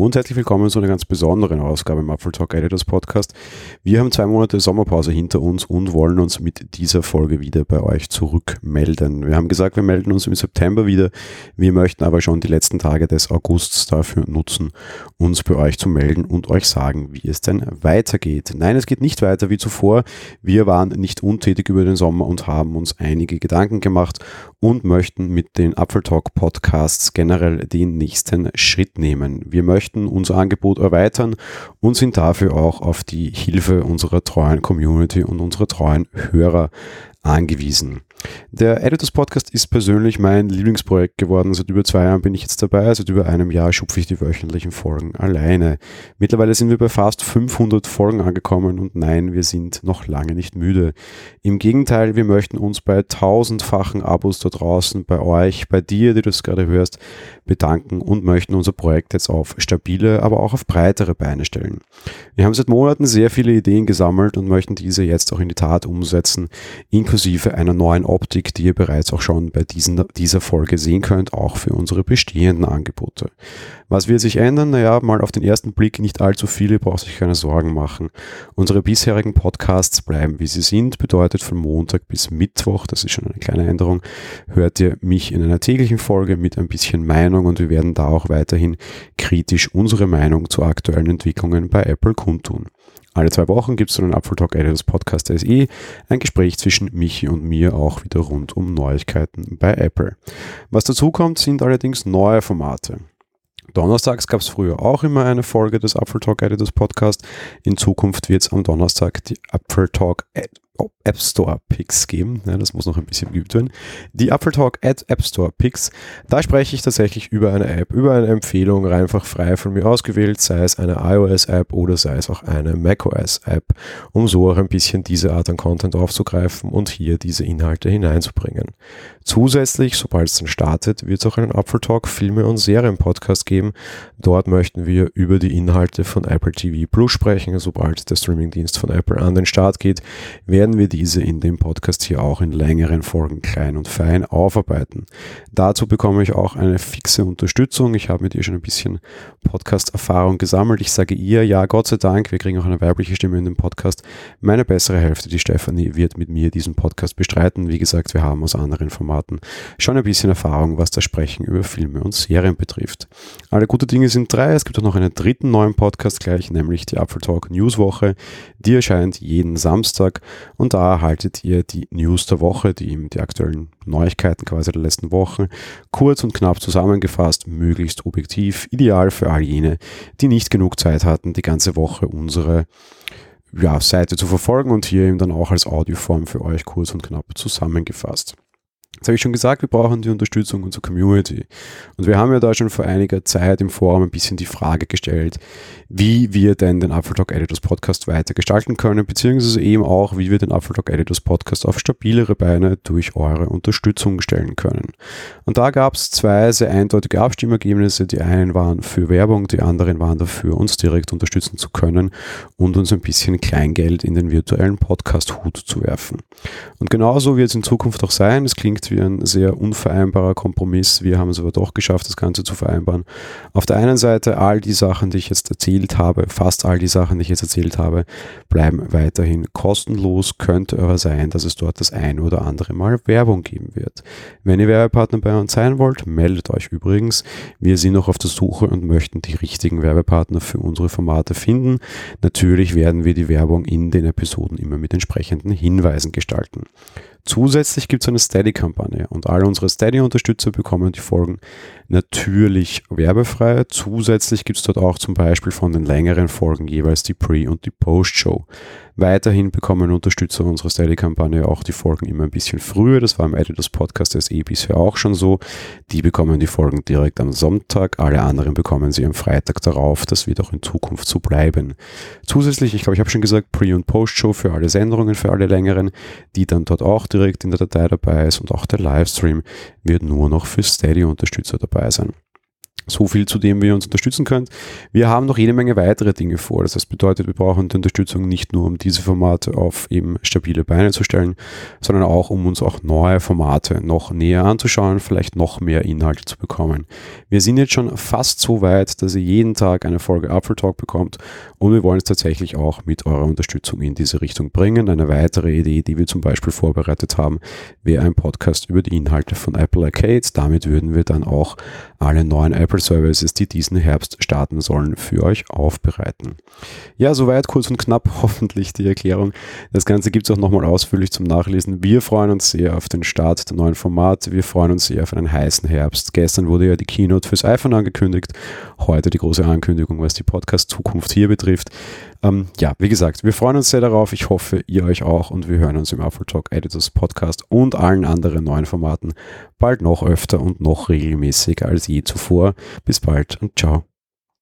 Und herzlich willkommen zu einer ganz besonderen Ausgabe im Apple Talk Editors Podcast. Wir haben zwei Monate Sommerpause hinter uns und wollen uns mit dieser Folge wieder bei euch zurückmelden. Wir haben gesagt, wir melden uns im September wieder. Wir möchten aber schon die letzten Tage des Augusts dafür nutzen, uns bei euch zu melden und euch sagen, wie es denn weitergeht. Nein, es geht nicht weiter wie zuvor. Wir waren nicht untätig über den Sommer und haben uns einige Gedanken gemacht und möchten mit den Apple Talk Podcasts generell den nächsten Schritt nehmen. Wir möchten unser Angebot erweitern und sind dafür auch auf die Hilfe unserer treuen Community und unserer treuen Hörer angewiesen. Der Editors Podcast ist persönlich mein Lieblingsprojekt geworden. Seit über zwei Jahren bin ich jetzt dabei. Seit über einem Jahr schupfe ich die wöchentlichen Folgen alleine. Mittlerweile sind wir bei fast 500 Folgen angekommen und nein, wir sind noch lange nicht müde. Im Gegenteil, wir möchten uns bei tausendfachen Abos da draußen, bei euch, bei dir, die du es gerade hörst, bedanken und möchten unser Projekt jetzt auf stabile, aber auch auf breitere Beine stellen. Wir haben seit Monaten sehr viele Ideen gesammelt und möchten diese jetzt auch in die Tat umsetzen, inklusive einer neuen Optik, die ihr bereits auch schon bei diesen, dieser Folge sehen könnt, auch für unsere bestehenden Angebote. Was wird sich ändern? Naja, mal auf den ersten Blick nicht allzu viele, braucht sich keine Sorgen machen. Unsere bisherigen Podcasts bleiben wie sie sind, bedeutet von Montag bis Mittwoch, das ist schon eine kleine Änderung, hört ihr mich in einer täglichen Folge mit ein bisschen Meinung und wir werden da auch weiterhin kritisch unsere Meinung zu aktuellen Entwicklungen bei Apple kundtun. Alle zwei Wochen gibt es so einen Apple Talk Editors Podcast SE, ein Gespräch zwischen Michi und mir auch wieder rund um Neuigkeiten bei Apple. Was dazu kommt, sind allerdings neue Formate. Donnerstags gab es früher auch immer eine Folge des Apple Talk Editors Podcast. In Zukunft wird es am Donnerstag die Apple Talk App Store Picks geben. Ja, das muss noch ein bisschen geübt werden. Die Apple Talk at App Store Picks. Da spreche ich tatsächlich über eine App, über eine Empfehlung, einfach frei von mir ausgewählt, sei es eine iOS App oder sei es auch eine macOS App, um so auch ein bisschen diese Art an Content aufzugreifen und hier diese Inhalte hineinzubringen. Zusätzlich, sobald es dann startet, wird es auch einen Apple Talk Filme und Serien Podcast geben. Dort möchten wir über die Inhalte von Apple TV Plus sprechen. Sobald der Streamingdienst von Apple an den Start geht, werden wir diese in dem Podcast hier auch in längeren Folgen klein und fein aufarbeiten. Dazu bekomme ich auch eine fixe Unterstützung. Ich habe mit ihr schon ein bisschen Podcast-Erfahrung gesammelt. Ich sage ihr, ja, Gott sei Dank, wir kriegen auch eine weibliche Stimme in dem Podcast. Meine bessere Hälfte, die Stefanie, wird mit mir diesen Podcast bestreiten. Wie gesagt, wir haben aus anderen Formaten schon ein bisschen Erfahrung, was das Sprechen über Filme und Serien betrifft. Alle gute Dinge sind drei. Es gibt auch noch einen dritten neuen Podcast gleich, nämlich die Apple Talk Newswoche. Die erscheint jeden Samstag und da erhaltet ihr die News der Woche, die, die aktuellen Neuigkeiten quasi der letzten Wochen, kurz und knapp zusammengefasst, möglichst objektiv, ideal für all jene, die nicht genug Zeit hatten, die ganze Woche unsere ja, Seite zu verfolgen und hier eben dann auch als Audioform für euch kurz und knapp zusammengefasst. Jetzt habe ich schon gesagt, wir brauchen die Unterstützung unserer Community. Und wir haben ja da schon vor einiger Zeit im Forum ein bisschen die Frage gestellt, wie wir denn den Apple Talk Editors Podcast weiter gestalten können, beziehungsweise eben auch, wie wir den Apple Talk Editors Podcast auf stabilere Beine durch eure Unterstützung stellen können. Und da gab es zwei sehr eindeutige Abstimmergebnisse. Die einen waren für Werbung, die anderen waren dafür, uns direkt unterstützen zu können und uns ein bisschen Kleingeld in den virtuellen Podcast-Hut zu werfen. Und genauso wird es in Zukunft auch sein. Es klingt wie ein sehr unvereinbarer Kompromiss. Wir haben es aber doch geschafft, das Ganze zu vereinbaren. Auf der einen Seite all die Sachen, die ich jetzt erzählt habe, fast all die Sachen, die ich jetzt erzählt habe, bleiben weiterhin kostenlos. Könnte aber sein, dass es dort das ein oder andere Mal Werbung geben wird. Wenn ihr Werbepartner bei uns sein wollt, meldet euch übrigens. Wir sind noch auf der Suche und möchten die richtigen Werbepartner für unsere Formate finden. Natürlich werden wir die Werbung in den Episoden immer mit entsprechenden Hinweisen gestalten. Zusätzlich gibt es eine Steady-Kampagne und alle unsere Steady-Unterstützer bekommen die Folgen natürlich werbefrei. Zusätzlich gibt es dort auch zum Beispiel von den längeren Folgen jeweils die Pre- und die Post-Show. Weiterhin bekommen Unterstützer unserer Steady-Kampagne auch die Folgen immer ein bisschen früher. Das war im Editors Podcast SE bisher auch schon so. Die bekommen die Folgen direkt am Sonntag. Alle anderen bekommen sie am Freitag darauf. Das wird auch in Zukunft so bleiben. Zusätzlich, ich glaube, ich habe schon gesagt, Pre- und Post-Show für alle Sendungen, für alle längeren, die dann dort auch direkt in der Datei dabei ist und auch der Livestream wird nur noch für Steady-Unterstützer dabei sein. So viel zu dem, wie ihr uns unterstützen könnt. Wir haben noch jede Menge weitere Dinge vor. Das bedeutet, wir brauchen die Unterstützung nicht nur, um diese Formate auf eben stabile Beine zu stellen, sondern auch, um uns auch neue Formate noch näher anzuschauen, vielleicht noch mehr Inhalte zu bekommen. Wir sind jetzt schon fast so weit, dass ihr jeden Tag eine Folge Apfel Talk bekommt und wir wollen es tatsächlich auch mit eurer Unterstützung in diese Richtung bringen. Eine weitere Idee, die wir zum Beispiel vorbereitet haben, wäre ein Podcast über die Inhalte von Apple Arcade. Damit würden wir dann auch alle neuen Apple Services, die diesen Herbst starten sollen, für euch aufbereiten. Ja, soweit kurz und knapp hoffentlich die Erklärung. Das Ganze gibt es auch nochmal ausführlich zum Nachlesen. Wir freuen uns sehr auf den Start der neuen Formate. Wir freuen uns sehr auf einen heißen Herbst. Gestern wurde ja die Keynote fürs iPhone angekündigt. Heute die große Ankündigung, was die Podcast-Zukunft hier betrifft. Ähm, ja, wie gesagt, wir freuen uns sehr darauf. Ich hoffe, ihr euch auch und wir hören uns im Apple Talk Editors Podcast und allen anderen neuen Formaten bald noch öfter und noch regelmäßiger als je zuvor. Bis bald und ciao.